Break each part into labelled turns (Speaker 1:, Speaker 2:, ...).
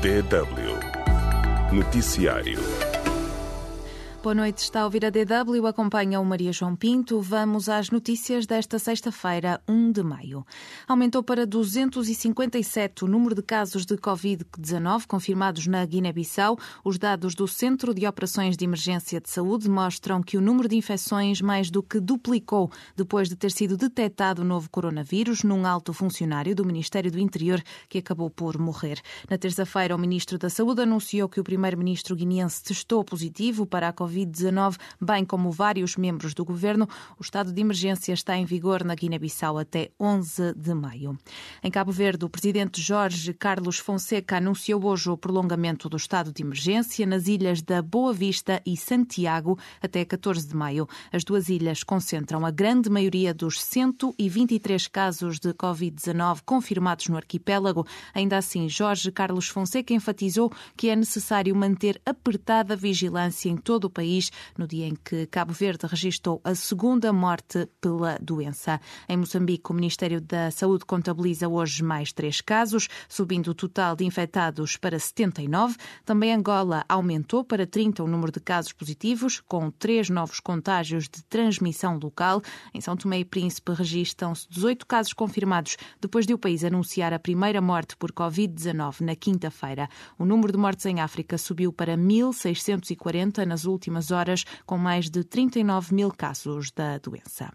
Speaker 1: DW Noticiário
Speaker 2: Boa noite, está a ouvir a DW, acompanha o Maria João Pinto. Vamos às notícias desta sexta-feira, 1 de maio. Aumentou para 257 o número de casos de Covid-19 confirmados na Guiné-Bissau. Os dados do Centro de Operações de Emergência de Saúde mostram que o número de infecções mais do que duplicou depois de ter sido detectado o novo coronavírus num alto funcionário do Ministério do Interior que acabou por morrer. Na terça-feira, o Ministro da Saúde anunciou que o primeiro-ministro guineense testou positivo para a Covid-19 Covid-19, bem como vários membros do governo. O estado de emergência está em vigor na Guiné-Bissau até 11 de maio. Em Cabo Verde, o presidente Jorge Carlos Fonseca anunciou hoje o prolongamento do estado de emergência nas ilhas da Boa Vista e Santiago até 14 de maio. As duas ilhas concentram a grande maioria dos 123 casos de Covid-19 confirmados no arquipélago. Ainda assim, Jorge Carlos Fonseca enfatizou que é necessário manter apertada vigilância em todo o país no dia em que Cabo Verde registrou a segunda morte pela doença. Em Moçambique, o Ministério da Saúde contabiliza hoje mais três casos, subindo o total de infectados para 79. Também Angola aumentou para 30 o número de casos positivos, com três novos contágios de transmissão local. Em São Tomé e Príncipe registram-se 18 casos confirmados depois de o país anunciar a primeira morte por Covid-19 na quinta-feira. O número de mortes em África subiu para 1.640 nas últimas últimas horas, com mais de 39 mil casos da doença.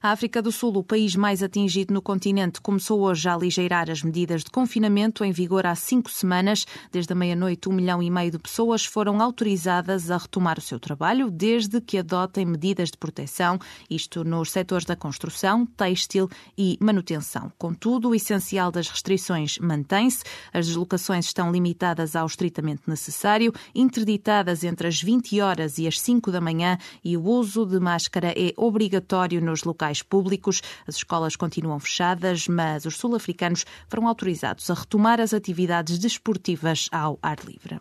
Speaker 2: A África do Sul, o país mais atingido no continente, começou hoje a aligeirar as medidas de confinamento em vigor há cinco semanas. Desde a meia-noite, um milhão e meio de pessoas foram autorizadas a retomar o seu trabalho, desde que adotem medidas de proteção, isto nos setores da construção, têxtil e manutenção. Contudo, o essencial das restrições mantém-se. As deslocações estão limitadas ao estritamente necessário, interditadas entre as 20 horas e as 5 da manhã e o uso de máscara é obrigatório nos locais locais públicos. As escolas continuam fechadas, mas os sul-africanos foram autorizados a retomar as atividades desportivas ao ar livre.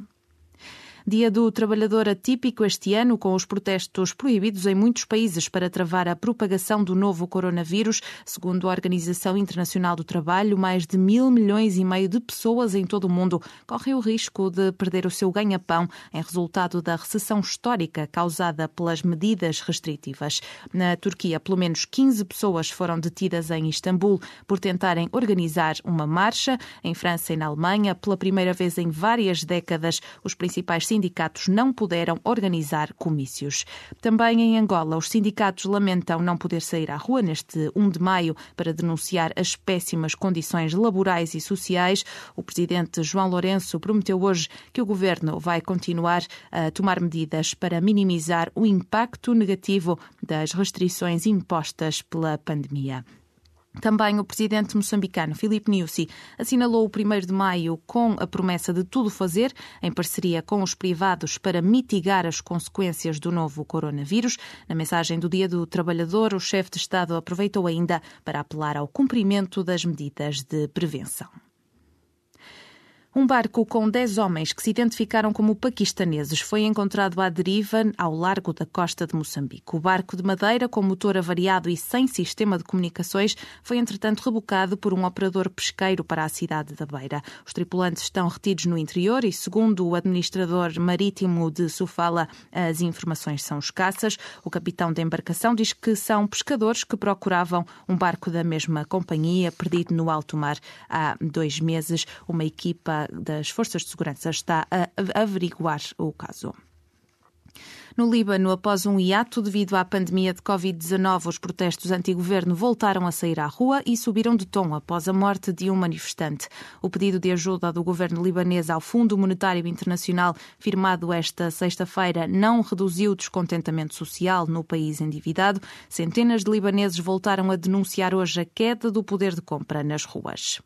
Speaker 2: Dia do Trabalhador atípico este ano, com os protestos proibidos em muitos países para travar a propagação do novo coronavírus. Segundo a Organização Internacional do Trabalho, mais de mil milhões e meio de pessoas em todo o mundo correm o risco de perder o seu ganha-pão em resultado da recessão histórica causada pelas medidas restritivas. Na Turquia, pelo menos 15 pessoas foram detidas em Istambul por tentarem organizar uma marcha. Em França e na Alemanha, pela primeira vez em várias décadas, os principais sindicatos não puderam organizar comícios. Também em Angola, os sindicatos lamentam não poder sair à rua neste 1 de maio para denunciar as péssimas condições laborais e sociais. O presidente João Lourenço prometeu hoje que o governo vai continuar a tomar medidas para minimizar o impacto negativo das restrições impostas pela pandemia. Também o presidente moçambicano Filipe Nyusi assinalou o 1 de maio com a promessa de tudo fazer, em parceria com os privados, para mitigar as consequências do novo coronavírus. Na mensagem do Dia do Trabalhador, o chefe de Estado aproveitou ainda para apelar ao cumprimento das medidas de prevenção. Um barco com 10 homens que se identificaram como paquistaneses foi encontrado à deriva ao largo da costa de Moçambique. O barco de madeira, com motor avariado e sem sistema de comunicações, foi entretanto rebocado por um operador pesqueiro para a cidade da Beira. Os tripulantes estão retidos no interior e, segundo o administrador marítimo de Sofala, as informações são escassas. O capitão da embarcação diz que são pescadores que procuravam um barco da mesma companhia, perdido no alto mar há dois meses. Uma equipa das Forças de Segurança está a averiguar o caso. No Líbano, após um hiato devido à pandemia de Covid-19, os protestos anti-governo voltaram a sair à rua e subiram de tom após a morte de um manifestante. O pedido de ajuda do governo libanês ao Fundo Monetário Internacional, firmado esta sexta-feira, não reduziu o descontentamento social no país endividado. Centenas de libaneses voltaram a denunciar hoje a queda do poder de compra nas ruas.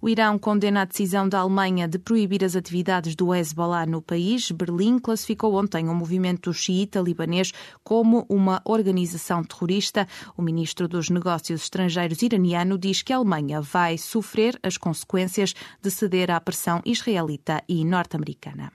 Speaker 2: O Irão condena a decisão da Alemanha de proibir as atividades do Hezbollah no país. Berlim classificou ontem o movimento xiita libanês como uma organização terrorista. O ministro dos Negócios Estrangeiros iraniano diz que a Alemanha vai sofrer as consequências de ceder à pressão israelita e norte-americana.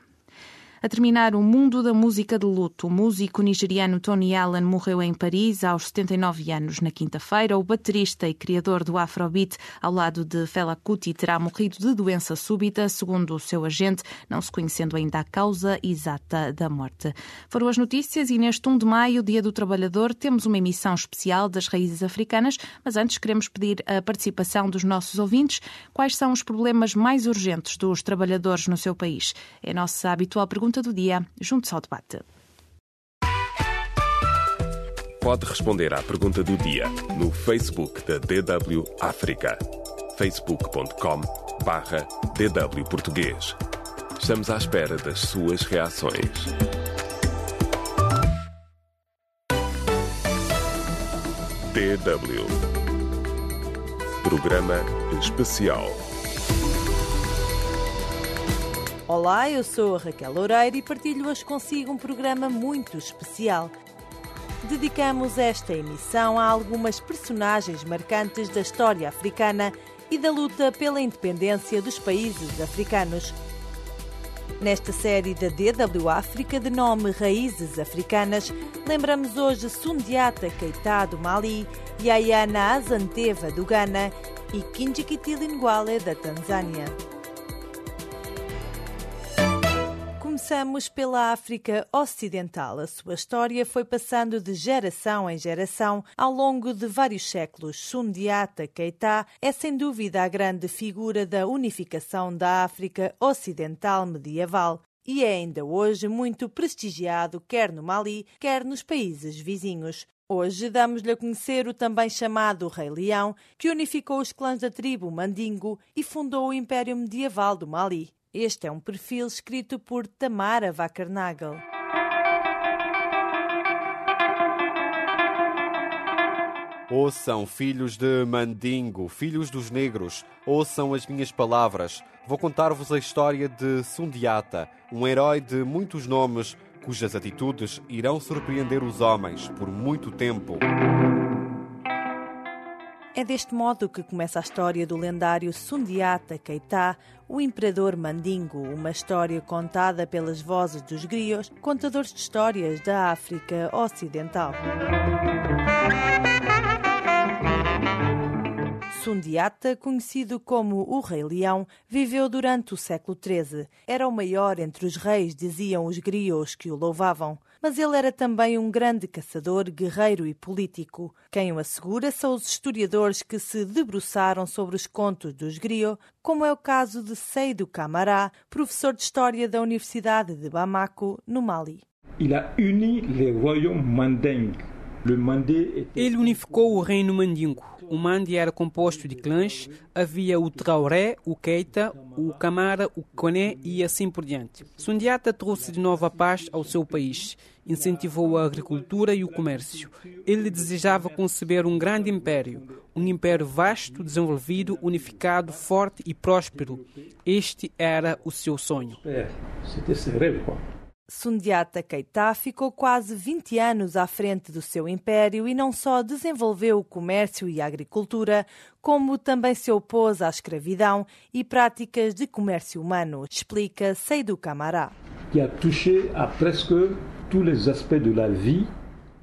Speaker 2: A terminar, o mundo da música de luto. O músico nigeriano Tony Allen morreu em Paris aos 79 anos na quinta-feira. O baterista e criador do Afrobeat, ao lado de Fela Kuti, terá morrido de doença súbita, segundo o seu agente, não se conhecendo ainda a causa exata da morte. Foram as notícias e neste 1 de maio, Dia do Trabalhador, temos uma emissão especial das raízes africanas, mas antes queremos pedir a participação dos nossos ouvintes. Quais são os problemas mais urgentes dos trabalhadores no seu país? É a nossa habitual pergunta pergunta do dia, junto ao debate.
Speaker 1: Pode responder à pergunta do dia no Facebook da DW África. facebook.com barra DW Português. Estamos à espera das suas reações. DW Programa Especial
Speaker 3: Olá, eu sou a Raquel Loureiro e partilho hoje consigo um programa muito especial. Dedicamos esta emissão a algumas personagens marcantes da história africana e da luta pela independência dos países africanos. Nesta série da DW África, de nome Raízes Africanas, lembramos hoje Sundiata Keita do Mali, Yayana Azanteva do Ghana e Kinjikiti Linguale da Tanzânia. Começamos pela África Ocidental. A sua história foi passando de geração em geração ao longo de vários séculos. Sundiata Keita é sem dúvida a grande figura da unificação da África Ocidental medieval e é ainda hoje muito prestigiado quer no Mali, quer nos países vizinhos. Hoje damos-lhe a conhecer o também chamado Rei Leão, que unificou os clãs da tribo Mandingo e fundou o Império Medieval do Mali. Este é um perfil escrito por Tamara Wackernagel.
Speaker 4: Ouçam, filhos de Mandingo, filhos dos negros, ouçam as minhas palavras. Vou contar-vos a história de Sundiata, um herói de muitos nomes, cujas atitudes irão surpreender os homens por muito tempo.
Speaker 3: É deste modo que começa a história do lendário Sundiata Keita, o imperador Mandingo, uma história contada pelas vozes dos griots, contadores de histórias da África Ocidental. Sundiata, conhecido como o Rei Leão, viveu durante o século XIII. Era o maior entre os reis, diziam os griots que o louvavam mas ele era também um grande caçador, guerreiro e político. Quem o assegura são os historiadores que se debruçaram sobre os contos dos griots, como é o caso de Seydou Camara, professor de História da Universidade de Bamako, no Mali.
Speaker 5: Il a uni les royaumes mandingues
Speaker 6: ele unificou o reino mandingo. O Mandi era composto de clãs, havia o Traoré, o Keita, o Camara, o Koné e assim por diante. Sundiata trouxe de novo a paz ao seu país, incentivou a agricultura e o comércio. Ele desejava conceber um grande império, um império vasto, desenvolvido, unificado, forte e próspero. Este era o seu sonho. Quoi.
Speaker 3: Sundiata Keita ficou quase 20 anos à frente do seu império e não só desenvolveu o comércio e a agricultura, como também se opôs à escravidão e práticas de comércio humano, explica Seydou Camara.
Speaker 5: Que a touché a presque tous les aspects de la vie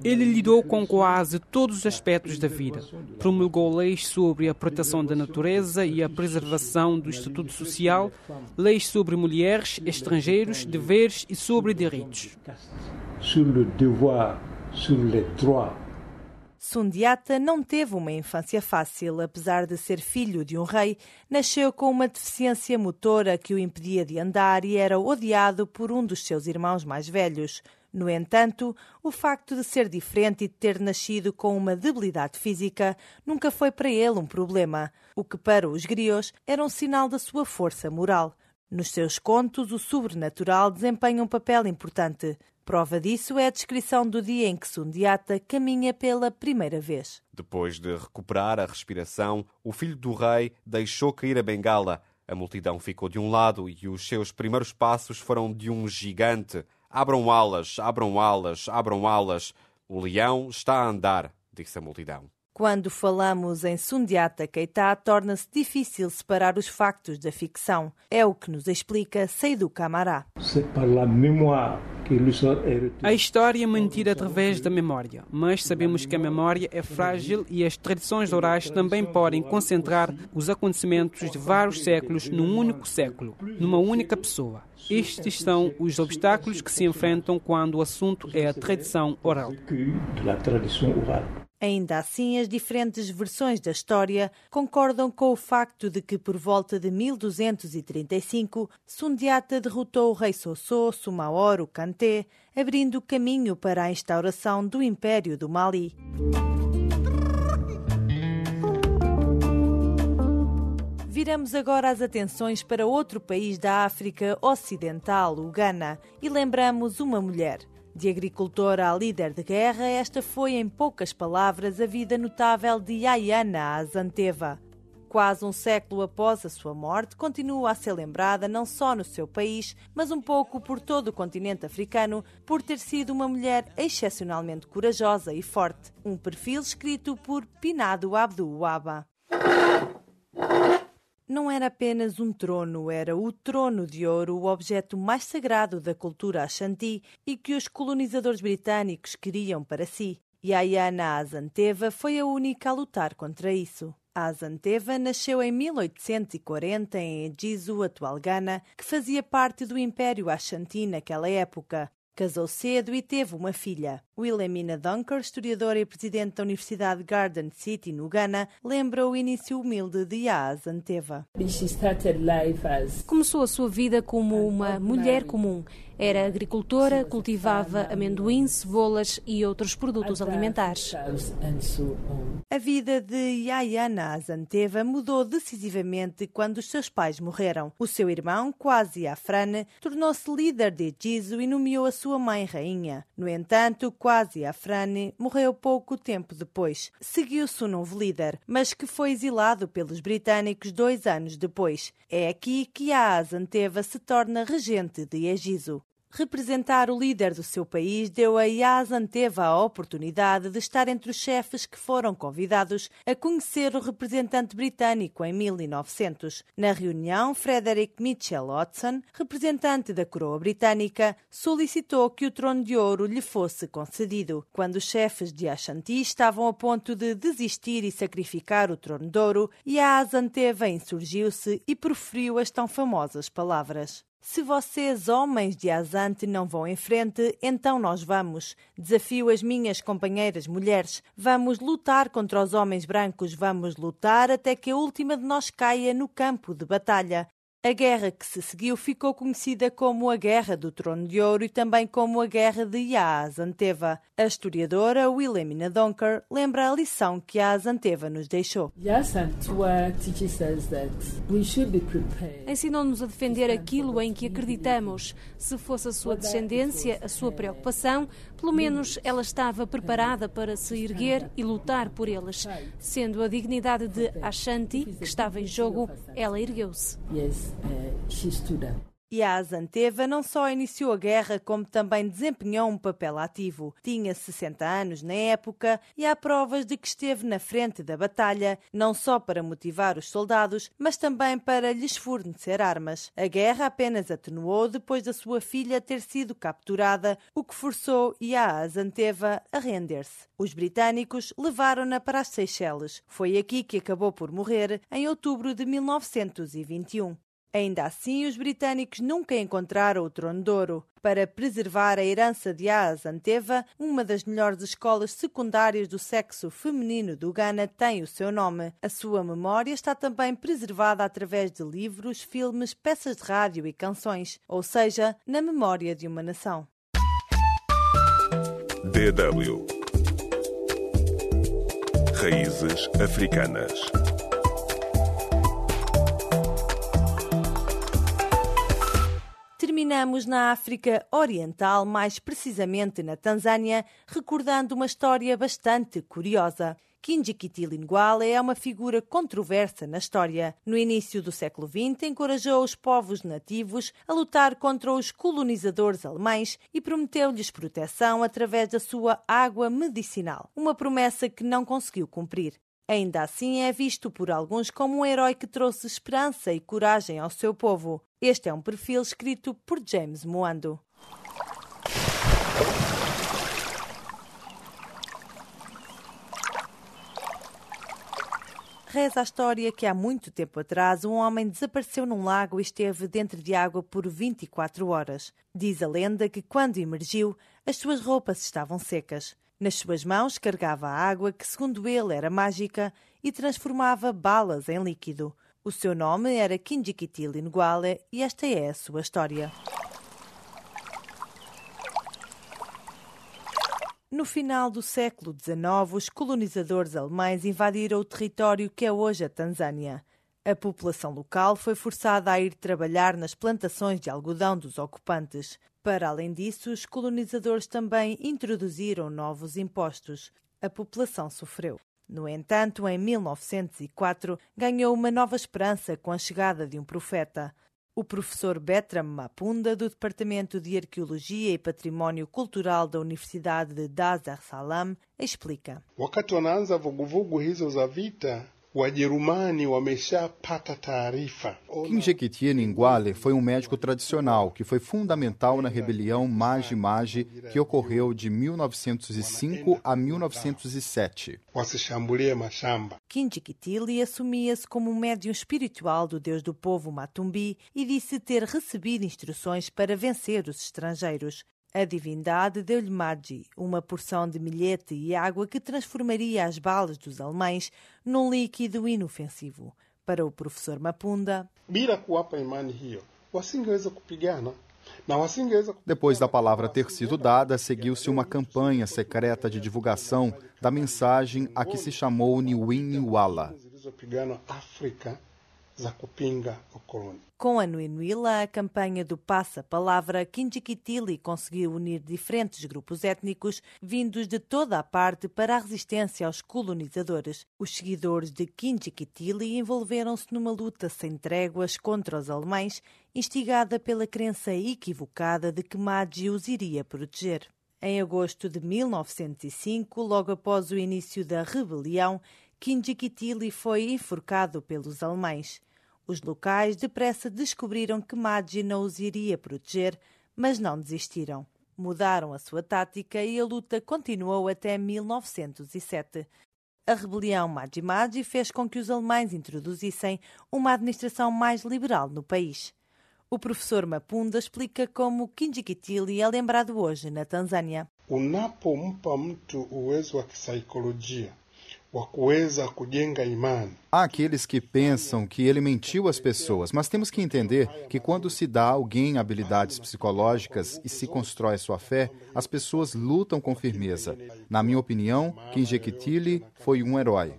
Speaker 6: ele lidou com quase todos os aspectos da vida. Promulgou leis sobre a proteção da natureza e a preservação do estatuto social, leis sobre mulheres, estrangeiros, deveres e sobre direitos.
Speaker 3: Sundiata não teve uma infância fácil, apesar de ser filho de um rei, nasceu com uma deficiência motora que o impedia de andar e era odiado por um dos seus irmãos mais velhos. No entanto, o facto de ser diferente e de ter nascido com uma debilidade física nunca foi para ele um problema, o que para os griots era um sinal da sua força moral. Nos seus contos, o sobrenatural desempenha um papel importante. Prova disso é a descrição do dia em que Sundiata caminha pela primeira vez.
Speaker 4: Depois de recuperar a respiração, o filho do rei deixou cair a bengala. A multidão ficou de um lado e os seus primeiros passos foram de um gigante. Abram alas, abram alas, abram alas. O leão está a andar, disse a multidão.
Speaker 3: Quando falamos em Sundiata Keita, torna-se difícil separar os factos da ficção. É o que nos explica Seydou Camará.
Speaker 6: A história é mantida através da memória, mas sabemos que a memória é frágil e as tradições orais também podem concentrar os acontecimentos de vários séculos num único século, numa única pessoa. Estes são os obstáculos que se enfrentam quando o assunto é a tradição oral.
Speaker 3: Ainda assim, as diferentes versões da história concordam com o facto de que, por volta de 1235, Sundiata derrotou o rei Sossô Sumaoro Kanté, abrindo caminho para a instauração do Império do Mali. Viramos agora as atenções para outro país da África Ocidental, o Ghana, e lembramos uma mulher. De agricultora a líder de guerra, esta foi, em poucas palavras, a vida notável de Ayana Azanteva. Quase um século após a sua morte, continua a ser lembrada não só no seu país, mas um pouco por todo o continente africano, por ter sido uma mulher excepcionalmente corajosa e forte. Um perfil escrito por Pinado Abdul Waba não era apenas um trono, era o trono de ouro, o objeto mais sagrado da cultura Ashanti e que os colonizadores britânicos queriam para si. E Ayana Azanteva foi a única a lutar contra isso. Azanteva nasceu em 1840 em Ejizo, atual Ghana, que fazia parte do Império Ashanti naquela época. Casou cedo e teve uma filha. Wilhelmina Dunker, historiadora e presidente da Universidade Garden City, no Ghana, lembra o início humilde de Yaz Anteva.
Speaker 7: Começou a sua vida como uma mulher comum. Era agricultora, cultivava amendoim, cebolas e outros produtos alimentares.
Speaker 3: A vida de Yayana Azanteva mudou decisivamente quando os seus pais morreram. O seu irmão, Quasi Afrane, tornou-se líder de Gizo e nomeou a sua mãe rainha. No entanto, Quasi Afrane morreu pouco tempo depois. Seguiu-se o novo líder, mas que foi exilado pelos britânicos dois anos depois. É aqui que a Azanteva se torna regente de Egizo. Representar o líder do seu país deu a Yaz Anteva a oportunidade de estar entre os chefes que foram convidados a conhecer o representante britânico em 1900. Na reunião, Frederick Mitchell Watson, representante da coroa britânica, solicitou que o trono de ouro lhe fosse concedido. Quando os chefes de Ashanti estavam a ponto de desistir e sacrificar o trono de ouro, Yaz Anteva insurgiu-se e proferiu as tão famosas palavras. Se vocês, homens de Azante, não vão em frente, então nós vamos. Desafio as minhas companheiras mulheres. Vamos lutar contra os homens brancos, vamos lutar até que a última de nós caia no campo de batalha. A guerra que se seguiu ficou conhecida como a Guerra do Trono de Ouro e também como a Guerra de Yaazanteva. A historiadora Wilhelmina Donker lembra a lição que Yaazanteva nos deixou.
Speaker 7: Ensinou-nos a defender aquilo em que acreditamos. Se fosse a sua descendência, a sua preocupação, pelo menos ela estava preparada para se erguer e lutar por eles. Sendo a dignidade de Ashanti que estava em jogo, ela ergueu-se.
Speaker 3: E a Azanteva não só iniciou a guerra, como também desempenhou um papel ativo. Tinha 60 anos na época e há provas de que esteve na frente da batalha, não só para motivar os soldados, mas também para lhes fornecer armas. A guerra apenas atenuou depois da sua filha ter sido capturada, o que forçou a Azanteva a render-se. Os britânicos levaram-na para as Seychelles. Foi aqui que acabou por morrer em outubro de 1921. Ainda assim, os britânicos nunca encontraram o trono de ouro. Para preservar a herança de Azanteva, uma das melhores escolas secundárias do sexo feminino do Ghana tem o seu nome. A sua memória está também preservada através de livros, filmes, peças de rádio e canções, ou seja, na memória de uma nação.
Speaker 1: DW Raízes Africanas
Speaker 3: Terminamos na África Oriental, mais precisamente na Tanzânia, recordando uma história bastante curiosa. Kinjikitili Nguale é uma figura controversa na história. No início do século XX, encorajou os povos nativos a lutar contra os colonizadores alemães e prometeu-lhes proteção através da sua água medicinal, uma promessa que não conseguiu cumprir. Ainda assim, é visto por alguns como um herói que trouxe esperança e coragem ao seu povo. Este é um perfil escrito por James Moando. Reza a história que há muito tempo atrás um homem desapareceu num lago e esteve dentro de água por 24 horas. Diz a lenda que quando emergiu, as suas roupas estavam secas. Nas suas mãos carregava a água que, segundo ele, era mágica e transformava balas em líquido. O seu nome era Kinjikitili Nguale e esta é a sua história. No final do século XIX, os colonizadores alemães invadiram o território que é hoje a Tanzânia. A população local foi forçada a ir trabalhar nas plantações de algodão dos ocupantes. Para além disso, os colonizadores também introduziram novos impostos. A população sofreu. No entanto, em 1904, ganhou uma nova esperança com a chegada de um profeta. O professor Betram Mapunda, do Departamento de Arqueologia e Património Cultural da Universidade de Dar es Salaam, explica.
Speaker 8: Wakati wanaanza vuguvugu hizo za vita Wajerumani wameshapata taarifa.
Speaker 9: Ningwale foi um médico tradicional que foi fundamental na rebelião Maji-Maji que ocorreu de 1905 a 1907.
Speaker 8: Wasishambulie mashamba.
Speaker 3: Kinjekitile assumia-se como um médium espiritual do deus do povo Matumbi e disse ter recebido instruções para vencer os estrangeiros. A divindade deu-lhe Magi, uma porção de milhete e água que transformaria as balas dos alemães num líquido inofensivo. Para o professor Mapunda,
Speaker 8: imani hiyo wasingeweza kupigana
Speaker 9: depois da palavra ter sido dada, seguiu-se uma campanha secreta de divulgação da mensagem a que se chamou Niwin
Speaker 8: Za kupinga ukoloni.
Speaker 3: Com a Nuinuila, a campanha do Passa Palavra, Kinjikitili conseguiu unir diferentes grupos étnicos vindos de toda a parte para a resistência aos colonizadores. Os seguidores de Kinjikitili envolveram-se numa luta sem tréguas contra os alemães, instigada pela crença equivocada de que Magi os iria proteger. Em agosto de 1905, logo após o início da rebelião, Kinjikitili foi enforcado pelos alemães. Os locais depressa descobriram que Maggi não os iria proteger, mas não desistiram. Mudaram a sua tática e a luta continuou até 1907. A rebelião Maggi Maggi fez com que os alemães introduzissem uma administração mais liberal no país. O professor Mapunda explica como Kinjikitili é lembrado hoje na Tanzânia.
Speaker 8: Unapompa mtu uwezo wa kisaikolojia
Speaker 9: Há aqueles que pensam que ele mentiu às pessoas, mas temos que entender que quando se dá a alguém habilidades psicológicas e se constrói sua fé, as pessoas lutam com firmeza. Na minha opinião, Kinjekitile foi um herói.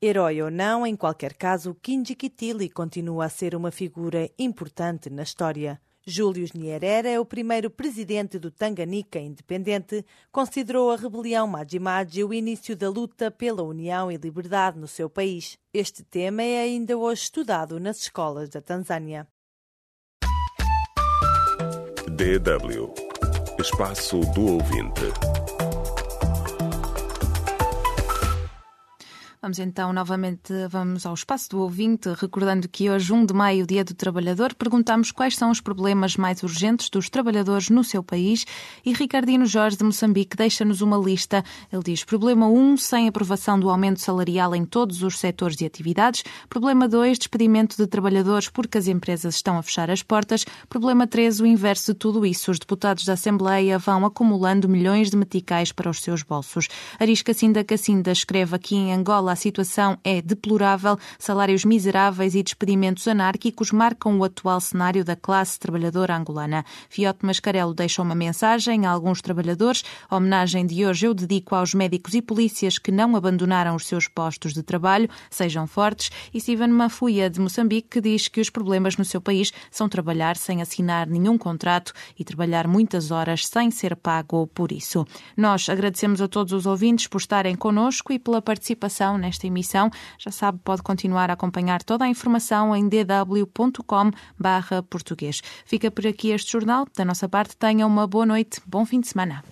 Speaker 3: Herói ou não, em qualquer caso, Kinjekitile continua a ser uma figura importante na história. Júlio Nyerere é o primeiro presidente do Tanganica independente, considerou a rebelião Maji-Maji o início da luta pela união e liberdade no seu país. Este tema é ainda hoje estudado nas escolas da Tanzânia.
Speaker 1: DW Espaço do Ouvinte
Speaker 2: Vamos então novamente vamos ao espaço do ouvinte, recordando que hoje, 1 de maio, Dia do Trabalhador, perguntamos quais são os problemas mais urgentes dos trabalhadores no seu país e Ricardino Jorge de Moçambique deixa-nos uma lista. Ele diz: problema 1, sem aprovação do aumento salarial em todos os setores e atividades. Problema 2, despedimento de trabalhadores porque as empresas estão a fechar as portas. Problema 3, o inverso de tudo isso. Os deputados da Assembleia vão acumulando milhões de meticais para os seus bolsos. Arisca Cinda Cacinda escreve aqui em Angola a situação é deplorável, salários miseráveis e despedimentos anárquicos marcam o atual cenário da classe trabalhadora angolana. Fiote Mascarelo deixa uma mensagem a alguns trabalhadores. A homenagem de hoje eu dedico aos médicos e polícias que não abandonaram os seus postos de trabalho. Sejam fortes. E Steven Mafuia, de Moçambique, que diz que os problemas no seu país são trabalhar sem assinar nenhum contrato e trabalhar muitas horas sem ser pago por isso. Nós agradecemos a todos os ouvintes por estarem connosco e pela participação nesta emissão. Já sabe, pode continuar a acompanhar toda a informação em dw.com/português. Fica por aqui este jornal. Da nossa parte, tenha uma boa noite, bom fim de semana.